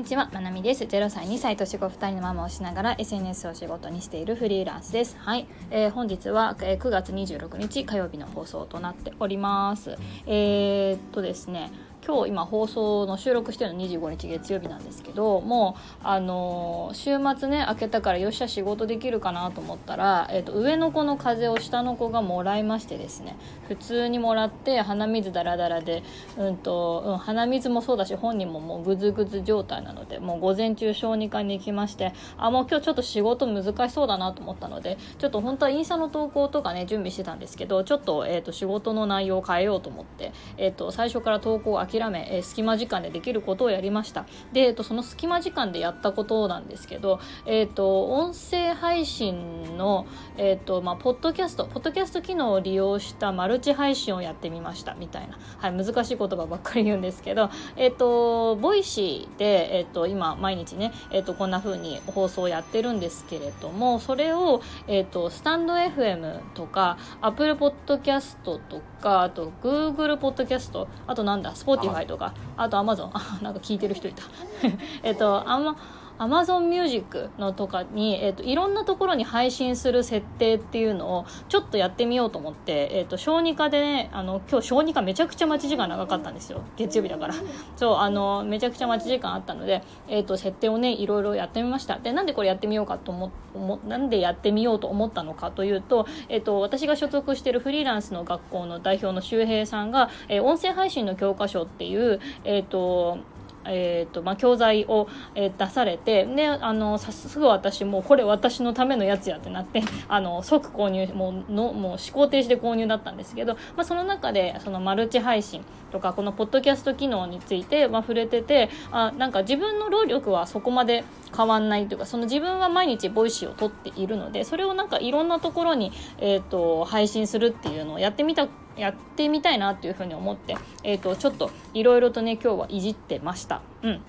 にちは、まなみです。0歳、2歳、年子2人のママをしながら SNS を仕事にしているフリーランスです。はい。えー、本日は、えー、9月26日火曜日の放送となっております。えー、っとですね、今日今放送の収録してるの25日月曜日なんですけどもうあの週末ね明けたからよっしゃ仕事できるかなと思ったら、えーと、上の子の風邪を下の子がもらいましてですね普通にもらって鼻水ダラダラで、うんとうん、鼻水もそうだし本人ももうグズグズ状態なのでもう午前中小児科に行きましてあもう今日ちょっと仕事難しそうだなと思ったのでちょっと本当はインスタの投稿とかね準備してたんですけどちょっと,、えーと、仕事の内容を変えようと思って、えーと、最初から投稿を諦め、えー、隙間時間でできることをやりました。で、えーと、その隙間時間でやったことなんですけど、えー、と音声配信の、えーとまあ、ポッドキャストポッドキャスト機能を利用したマルチ配信をやってみましたみたいな、はい、難しい言葉ばっかり言うんですけど、えー、と Voicy で、えー、と今毎日ね、えー、とこんな風に放送をやってるんですけれどもそれを、えー、とスタンド FM とか Apple ポッドキャストとかあと Google ポッドキャストあとなんだス Spotify とかあとアマゾンあなんか聞いてる人いた。えっとあんま Amazon Music のとかに、えーと、いろんなところに配信する設定っていうのをちょっとやってみようと思って、えーと、小児科でねあの今日小児科めちゃくちゃ待ち時間長かったんですよ。月曜日だから。そうあのめちゃくちゃ待ち時間あったので、えーと、設定をねいろいろやってみました。でなんでこれやってみようかと思思なんでやってみようと思ったのかというと,、えー、と私が所属しているフリーランスの学校の代表の周平さんが、えー、音声配信の教科書っていう、えーとえーとまあ、教材を、えー、出されてねあのさすぐ私もうこれ私のためのやつやってなって あの即購入もうのもう思考停止で購入だったんですけど、まあ、その中でそのマルチ配信とかこのポッドキャスト機能について、まあ、触れててあなんか自分の労力はそこまで変わんないというかその自分は毎日 Voicy を撮っているのでそれをなんかいろんなところに、えーと配信するっていうのをやってみたやってみたいなっていうふうに思って、えーと、ちょっといろいろとね今日はいじってました。うん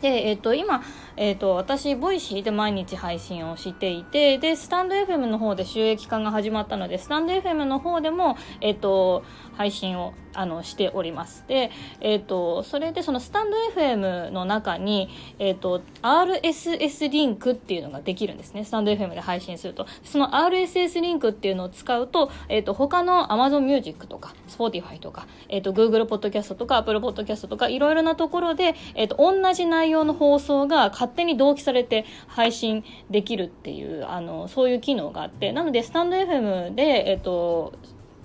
で、えっ、ー、と、今、えっ、ー、と、私、 Voicy で毎日配信をしていて、で、スタンド FM の方で収益化が始まったので、 stand.fm の方でも、えっ、ー、と、配信をあのしております。で、えっ、と、それでそのスタンド FM の中に、えっ、と、RSS リンクっていうのができるんですね。スタンド FM で配信すると。その RSS リンクっていうのを使うと、えっ、と、他の Amazon Music とか、Spotify とか、えっ、と、Google Podcast とか、Apple Podcast とか、いろいろなところで、えっ、と、同じ内容の放送が勝手に同期されて配信できるっていうあのそういう機能があってなのでスタンド FM で、えっと、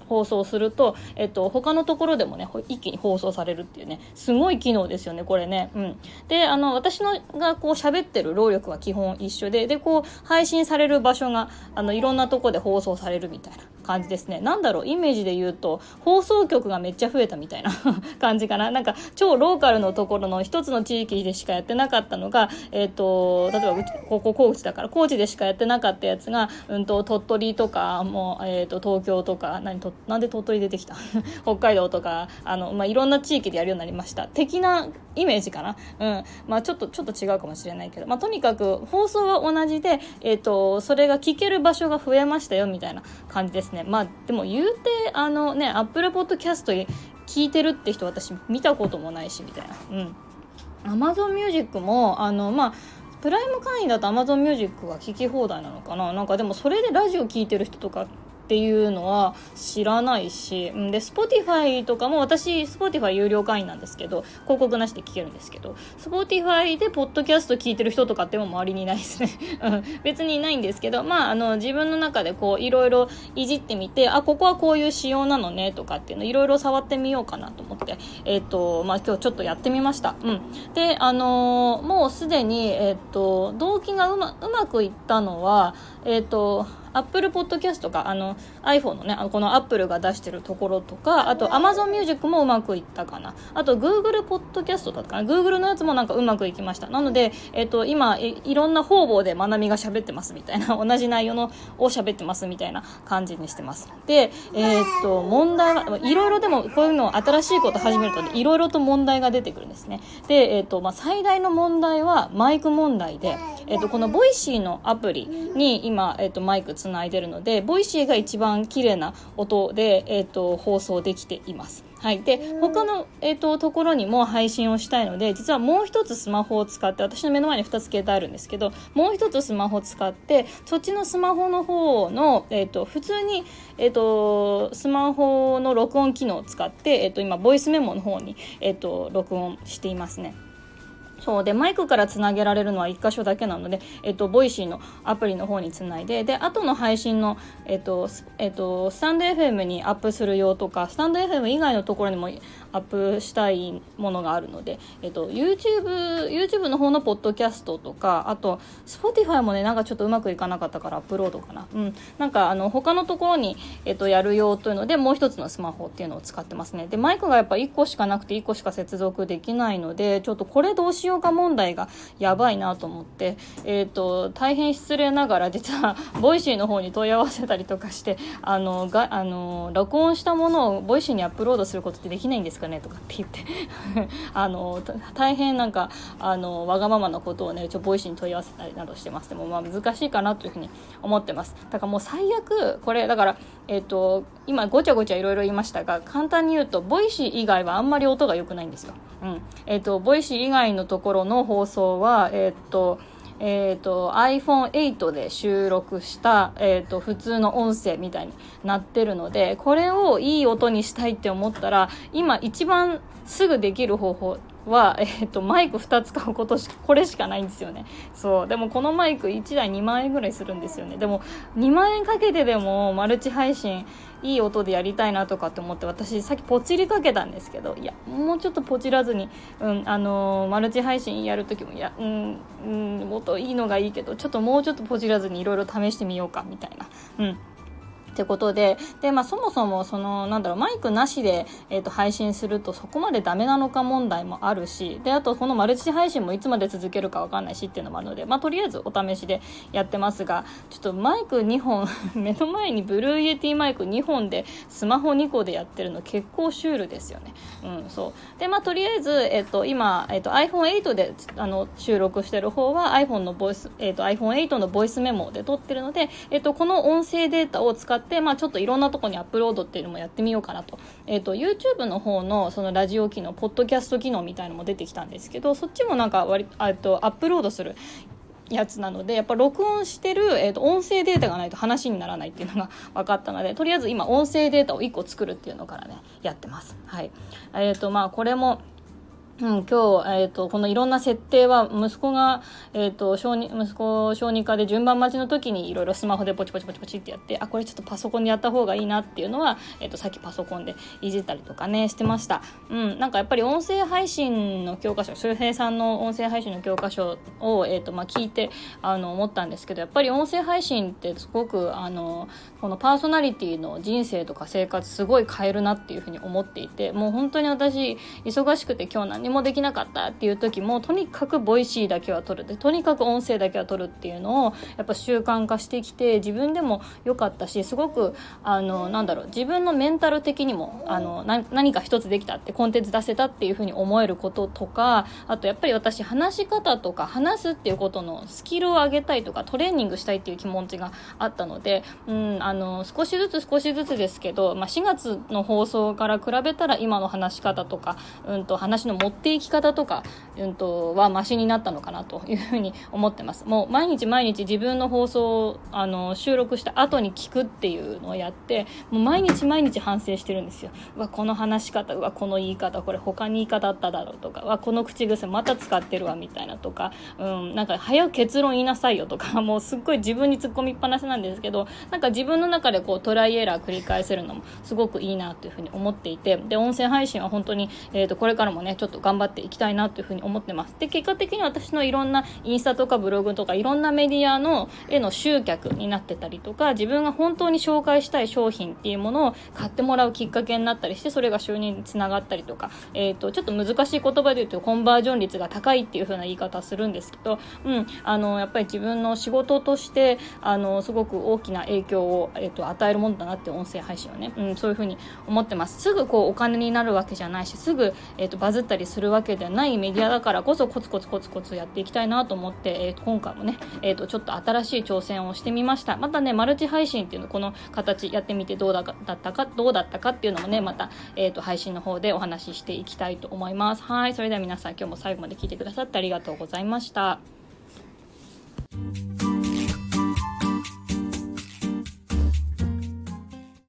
放送すると、えっと、他のところでもね、一気に放送されるっていうね、すごい機能ですよね、これね。うん。で、あの、私のがこう喋ってる労力は基本一緒で、で、こう、配信される場所が、あの、いろんなとこで放送されるみたいな。感じですね。なんだろう、イメージで言うと、放送局がめっちゃ増えたみたいな 感じかな。なんか、超ローカルのところの一つの地域でしかやってなかったのが、えっ、ー、と、例えばうち、ここ高知だから、高知でしかやってなかったやつが、うんと、鳥取とか、もう、えっ、ー、と、東京とか、何と、なんで鳥取出てきた？北海道とか、あの、まあ、いろんな地域でやるようになりました。的なイメージかな。うん。まあ、ちょっと、ちょっと違うかもしれないけど、まあ、とにかく、放送は同じで、えっ、ー、と、それが聞ける場所が増えましたよ、みたいな感じですね。ねまあ、でも言うて、あのね、アップルポッドキャスト聞いてるって人私見たこともないし、みたいな。うん。アマゾンミュージックも、あの、まあ、プライム会員だと Amazon Music が聞き放題なのかななんかでもそれでラジオ聴いてる人とかっていうのは知らないし、うんで、Spotify とかも私、Spotify 有料会員なんですけど、広告なしで聞けるんですけど、Spotify でポッドキャスト聞いてる人とかっても周りにいないですね。別にいないんですけど、まあ、あの、自分の中でこう、いろいろいじってみて、あ、ここはこういう仕様なのね、とかっていうのいろいろ触ってみようかなと思って、えっ、ー、と、まあ、今日ちょっとやってみました。うん。で、あのー、もうすでに、えっ、ー、と、動機がうま、うまくいったのは、えっ、と、Apple Podcast とかあの iPhone のねこの Apple が出してるところとかあと Amazon Music もうまくいったかな。あと Google Podcast だったかな。Google のやつもなんかうまくいきました。なので、えっ、と今いろんな方々でまなみが喋ってますみたいな 同じ内容のを喋ってますみたいな感じにしてます。でえっ、と問題はいろいろでもこういうの新しいこと始めるといろいろと問題が出てくるんですね。でえっ、とまあ最大の問題はマイク問題でえっ、とこの Voicy のアプリに今えっ、とマイクつつないでるので Voicy が一番綺麗な音で、えーと、放送できています。はい、で他の、えーと、ところにも配信をしたいので実はもう一つスマホを使って私の目の前に2つ携帯あるんですけどもう一つスマホを使ってそっちのスマホの方の、えーと、普通に、えー、とスマホの録音機能を使って、えー、と今ボイスメモの方に、えー、と録音していますね。そう。でマイクからつなげられるのは1箇所だけなので、えっと、 Voicy のアプリの方につないでで後の配信の、えっとえっと、スタンド FM にアップする用とかスタンド FM 以外のところにもアップしたいものがあるので、えっと、YouTube, YouTube の方のポッドキャストとかあと Spotify もねなんかちょっとうまくいかなかったからアップロードかな、うん、なんかあの他のところに、えっと、やる用というのでもう一つのスマホっていうのを使ってますね。でマイクがやっぱ1個しかなくて1個しか接続できないのでちょっとこれどうしようか問題がやばいなと思って、えっと大変失礼ながら実は Voicy の方に問い合わせたりとかしてあのがあの録音したものを Voicy にアップロードすることってできないんですかかねとかって言って。あの大変なんかあのわがままなことをねちょ Voicy に問い合わせたりなどしてます。でもまあ難しいかなというふうに思ってます。だからもう最悪これだからえっ、ー、と今ごちゃごちゃいろいろ言いましたが簡単に言うと Voicy 以外はあんまり音が良くないんですよ、うん。えっ、ー、と Voicy 以外のところの放送はえっ、ー、とえーと、iPhone8 で収録した、えーと、普通の音声みたいになってるのでこれをいい音にしたいって思ったら今一番すぐできる方法は、えーと、マイク2つ買うことしこれしかないんですよね。そう。でもこのマイク1台2万円ぐらいするんですよね。でも2万円かけてでもマルチ配信いい音でやりたいなとかって思って私さっきポチりかけたんですけどいやもうちょっとポチらずに、うんあのー、マルチ配信やる時もいやうん、うん、音いいのがいいけどちょっともうちょっとポチらずにいろいろ試してみようかみたいな。うん。ってことでで、まあ、そもそもそのなんだろうマイクなしで、えーと、配信するとそこまでダメなのか問題もあるしであとこのマルチ配信もいつまで続けるか分かんないしっていうのもあるので、まあ、とりあえずお試しでやってますがちょっとマイク2本 目の前に Blue Yeti マイク2本でスマホ2個でやってるの結構シュールですよね。うん、そうでまあとりあえず、えーと、今、えーと、iPhone8 であの収録してる方は iPhone のボイス、えー、と iPhone8 のボイスメモで撮ってるので、えー、とこの音声データを使って、まあ、ちょっといろんなとこにアップロードっていうのもやってみようかなと,、えーと、YouTube の方のそのラジオ機能ポッドキャスト機能みたいのも出てきたんですけどそっちもなんか割あとアップロードするやつなのでやっぱ録音してる、えーと、音声データがないと話にならないっていうのが 分かったのでとりあえず今音声データを1個作るっていうのからねやってます。はいえーとまあ、これもうん、今日、えーと、このいろんな設定は息子が、えーと、小児息子小児科で順番待ちの時にいろいろスマホでポチポチポチポチってやってあこれちょっとパソコンでやった方がいいなっていうのは、えーと、さっきパソコンでいじったりとかねしてました、うん、なんかやっぱり音声配信の教科書周平さんの音声配信の教科書を、えーとまあ、聞いてあの思ったんですけどやっぱり音声配信ってすごくあのこのパーソナリティの人生とか生活すごい変えるなっていうふうに思っていてもう本当に私忙しくて今日何何もできなかったっていう時もとにかく Voicy だけは取る。でとにかく音声だけは取るっていうのをやっぱ習慣化してきて自分でも良かったしすごくあのなんだろう自分のメンタル的にもあの何か一つできたってコンテンツ出せたっていうふうに思えることとかあとやっぱり私話し方とか話すっていうことのスキルを上げたいとかトレーニングしたいっていう気持ちがあったので、うん、あの少しずつ少しずつですけど、まあ、4月の放送から比べたら今の話し方とか、うんと話の持っていき方とか、うんと、はマシになったのかなというふうに思ってます。もう毎日毎日自分の放送をあの収録した後に聞くっていうのをやってもう毎日毎日反省してるんですよ。うわこの話し方うわこの言い方これ他に言い方あっただろうとかわこの口癖また使ってるわみたいなとか、うん、なんか早く結論言いなさいよとか もうすっごい自分に突っ込みっぱなしなんですけどなんか自分の中でこうトライエラー繰り返せるのもすごくいいなというふうに思っていてで音声配信は本当に、えー、とこれからもねちょっと頑張っていきたいなというふうに思ってます。で結果的に私のいろんなインスタとかブログとかいろんなメディアのへの集客になってたりとか自分が本当に紹介したい商品っていうものを買ってもらうきっかけになったりしてそれが収入につながったりとか、えーと、ちょっと難しい言葉で言うとコンバージョン率が高いっていう風な言い方するんですけど、うん、あのやっぱり自分の仕事としてあのすごく大きな影響を、えーと、与えるものだなって音声配信はね、うん、そういう風に思ってます。すぐこうお金になるわけじゃないしすぐ、えーとバズったりすするわけではないメディアだからこそコツコツコツコツやっていきたいなと思って、えー、今回もね、えー、とちょっと新しい挑戦をしてみました。またねマルチ配信っていうのこの形やってみてどうだったかどうだったかっていうのもねまた、えー、と配信の方でお話ししていきたいと思います。はいそれでは皆さん今日も最後まで聞いてくださってありがとうございました